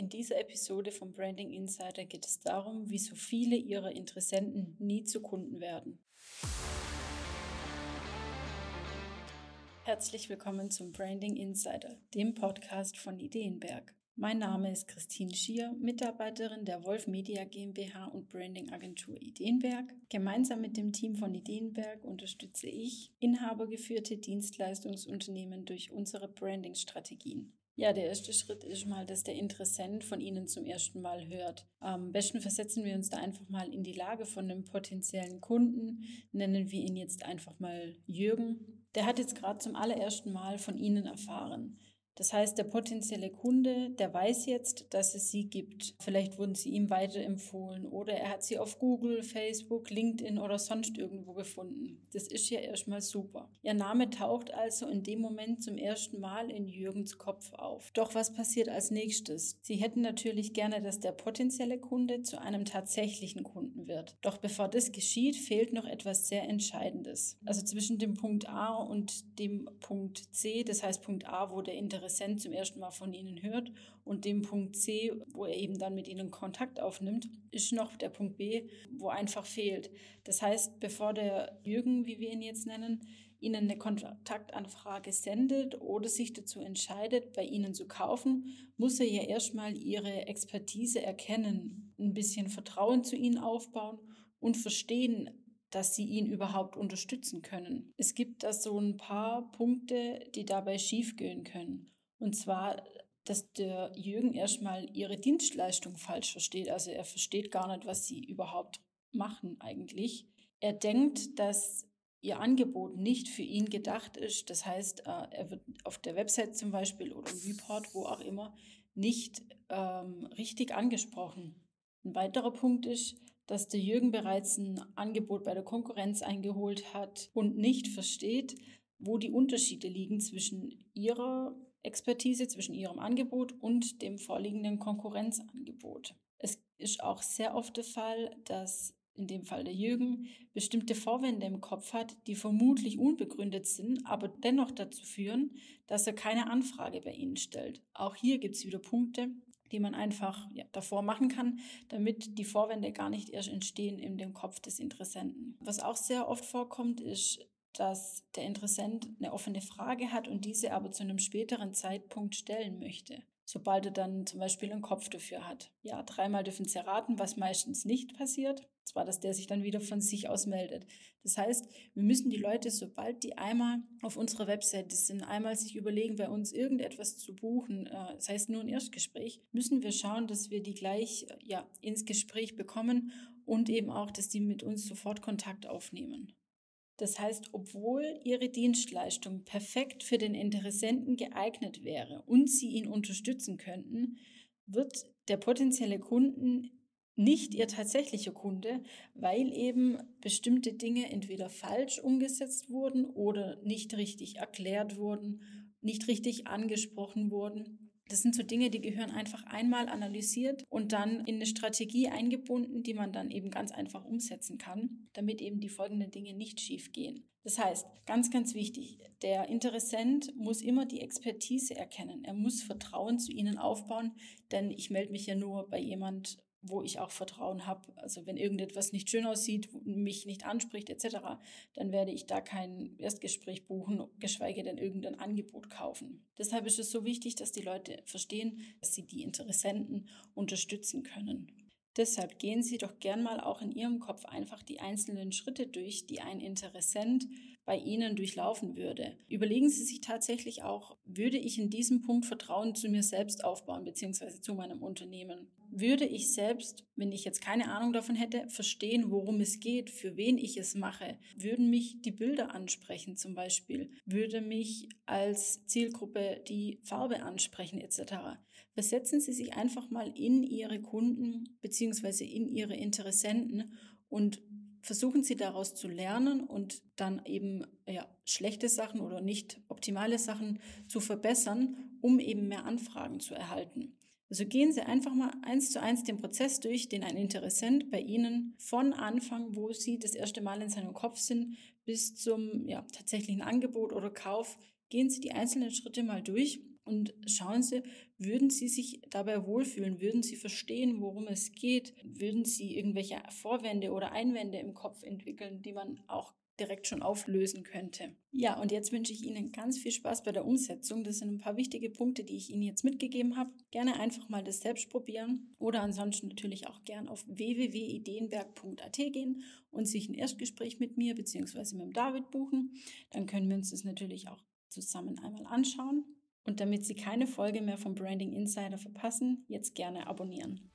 In dieser Episode vom Branding Insider geht es darum, wie so viele ihrer Interessenten nie zu Kunden werden. Herzlich willkommen zum Branding Insider, dem Podcast von Ideenberg. Mein Name ist Christine Schier, Mitarbeiterin der Wolf Media GmbH und Branding Agentur Ideenberg. Gemeinsam mit dem Team von Ideenberg unterstütze ich inhabergeführte Dienstleistungsunternehmen durch unsere Branding-Strategien. Ja, der erste Schritt ist mal, dass der Interessent von Ihnen zum ersten Mal hört. Am besten versetzen wir uns da einfach mal in die Lage von einem potenziellen Kunden. Nennen wir ihn jetzt einfach mal Jürgen. Der hat jetzt gerade zum allerersten Mal von Ihnen erfahren. Das heißt, der potenzielle Kunde, der weiß jetzt, dass es sie gibt. Vielleicht wurden sie ihm weiterempfohlen oder er hat sie auf Google, Facebook, LinkedIn oder sonst irgendwo gefunden. Das ist ja erstmal super. Ihr Name taucht also in dem Moment zum ersten Mal in Jürgens Kopf auf. Doch was passiert als nächstes? Sie hätten natürlich gerne, dass der potenzielle Kunde zu einem tatsächlichen Kunden wird. Doch bevor das geschieht, fehlt noch etwas sehr Entscheidendes. Also zwischen dem Punkt A und dem Punkt C, das heißt Punkt A, wo der Interesse Interessent zum ersten Mal von Ihnen hört und dem Punkt C, wo er eben dann mit Ihnen Kontakt aufnimmt, ist noch der Punkt B, wo einfach fehlt. Das heißt, bevor der Jürgen, wie wir ihn jetzt nennen, Ihnen eine Kontaktanfrage sendet oder sich dazu entscheidet, bei Ihnen zu kaufen, muss er ja erstmal Ihre Expertise erkennen, ein bisschen Vertrauen zu Ihnen aufbauen und verstehen, dass sie ihn überhaupt unterstützen können. Es gibt da so ein paar Punkte, die dabei schiefgehen können. Und zwar, dass der Jürgen erstmal ihre Dienstleistung falsch versteht. Also er versteht gar nicht, was sie überhaupt machen eigentlich. Er denkt, dass ihr Angebot nicht für ihn gedacht ist. Das heißt, äh, er wird auf der Website zum Beispiel oder im Report, wo auch immer, nicht ähm, richtig angesprochen. Ein weiterer Punkt ist, dass der Jürgen bereits ein Angebot bei der Konkurrenz eingeholt hat und nicht versteht, wo die Unterschiede liegen zwischen ihrer Expertise zwischen ihrem Angebot und dem vorliegenden Konkurrenzangebot. Es ist auch sehr oft der Fall, dass in dem Fall der Jürgen, bestimmte Vorwände im Kopf hat, die vermutlich unbegründet sind, aber dennoch dazu führen, dass er keine Anfrage bei Ihnen stellt. Auch hier gibt es wieder Punkte, die man einfach ja, davor machen kann, damit die Vorwände gar nicht erst entstehen in dem Kopf des Interessenten. Was auch sehr oft vorkommt, ist dass der Interessent eine offene Frage hat und diese aber zu einem späteren Zeitpunkt stellen möchte, sobald er dann zum Beispiel einen Kopf dafür hat. Ja, dreimal dürfen sie erraten, was meistens nicht passiert. Zwar, dass der sich dann wieder von sich aus meldet. Das heißt, wir müssen die Leute, sobald die einmal auf unserer Webseite sind, einmal sich überlegen, bei uns irgendetwas zu buchen, äh, das heißt nur ein Erstgespräch, müssen wir schauen, dass wir die gleich ja, ins Gespräch bekommen und eben auch, dass die mit uns sofort Kontakt aufnehmen. Das heißt, obwohl Ihre Dienstleistung perfekt für den Interessenten geeignet wäre und Sie ihn unterstützen könnten, wird der potenzielle Kunden nicht Ihr tatsächlicher Kunde, weil eben bestimmte Dinge entweder falsch umgesetzt wurden oder nicht richtig erklärt wurden, nicht richtig angesprochen wurden das sind so Dinge, die gehören einfach einmal analysiert und dann in eine Strategie eingebunden, die man dann eben ganz einfach umsetzen kann, damit eben die folgenden Dinge nicht schief gehen. Das heißt, ganz, ganz wichtig, der Interessent muss immer die Expertise erkennen. Er muss Vertrauen zu Ihnen aufbauen, denn ich melde mich ja nur bei jemand wo ich auch Vertrauen habe. Also wenn irgendetwas nicht schön aussieht, mich nicht anspricht etc., dann werde ich da kein Erstgespräch buchen, geschweige denn irgendein Angebot kaufen. Deshalb ist es so wichtig, dass die Leute verstehen, dass sie die Interessenten unterstützen können. Deshalb gehen Sie doch gern mal auch in Ihrem Kopf einfach die einzelnen Schritte durch, die ein Interessent bei Ihnen durchlaufen würde. Überlegen Sie sich tatsächlich auch, würde ich in diesem Punkt Vertrauen zu mir selbst aufbauen, beziehungsweise zu meinem Unternehmen? Würde ich selbst, wenn ich jetzt keine Ahnung davon hätte, verstehen, worum es geht, für wen ich es mache? Würden mich die Bilder ansprechen zum Beispiel? Würde mich als Zielgruppe die Farbe ansprechen etc.? Versetzen Sie sich einfach mal in Ihre Kunden beziehungsweise in Ihre Interessenten und versuchen Sie daraus zu lernen und dann eben ja, schlechte Sachen oder nicht optimale Sachen zu verbessern, um eben mehr Anfragen zu erhalten. Also gehen Sie einfach mal eins zu eins den Prozess durch, den ein Interessent bei Ihnen von Anfang, wo Sie das erste Mal in seinem Kopf sind, bis zum ja, tatsächlichen Angebot oder Kauf, gehen Sie die einzelnen Schritte mal durch und schauen Sie, würden Sie sich dabei wohlfühlen? Würden Sie verstehen, worum es geht? Würden Sie irgendwelche Vorwände oder Einwände im Kopf entwickeln, die man auch direkt schon auflösen könnte. Ja, und jetzt wünsche ich Ihnen ganz viel Spaß bei der Umsetzung. Das sind ein paar wichtige Punkte, die ich Ihnen jetzt mitgegeben habe. Gerne einfach mal das selbst probieren oder ansonsten natürlich auch gern auf www.ideenberg.at gehen und sich ein Erstgespräch mit mir bzw. mit dem David buchen. Dann können wir uns das natürlich auch zusammen einmal anschauen. Und damit Sie keine Folge mehr vom Branding Insider verpassen, jetzt gerne abonnieren.